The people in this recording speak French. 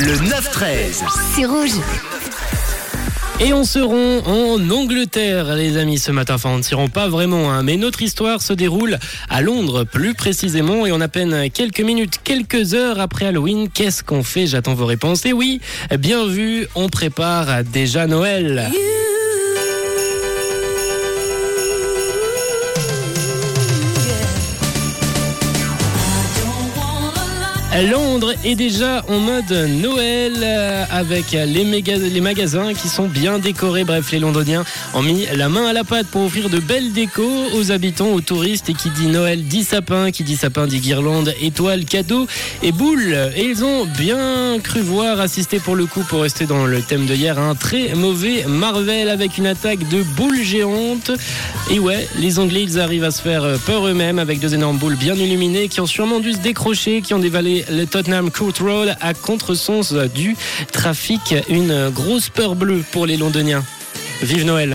Le 9-13. C'est rouge. Et on se rend en Angleterre, les amis, ce matin. Enfin, on ne s'y rend pas vraiment, hein. mais notre histoire se déroule à Londres, plus précisément, et on a peine quelques minutes, quelques heures après Halloween. Qu'est-ce qu'on fait? J'attends vos réponses. Et oui, bien vu, on prépare déjà Noël. Londres est déjà en mode Noël euh, avec les, magasins qui sont bien décorés. Bref, les Londoniens ont mis la main à la pâte pour offrir de belles décos aux habitants, aux touristes. Et qui dit Noël dit sapin, qui dit sapin dit guirlande, étoiles, cadeaux et boules. Et ils ont bien cru voir assister pour le coup, pour rester dans le thème de hier, un très mauvais Marvel avec une attaque de boules géantes. Et ouais, les Anglais, ils arrivent à se faire peur eux-mêmes avec deux énormes boules bien illuminées qui ont sûrement dû se décrocher, qui ont dévalé le Tottenham Court Road à contresens du trafic. Une grosse peur bleue pour les Londoniens. Vive Noël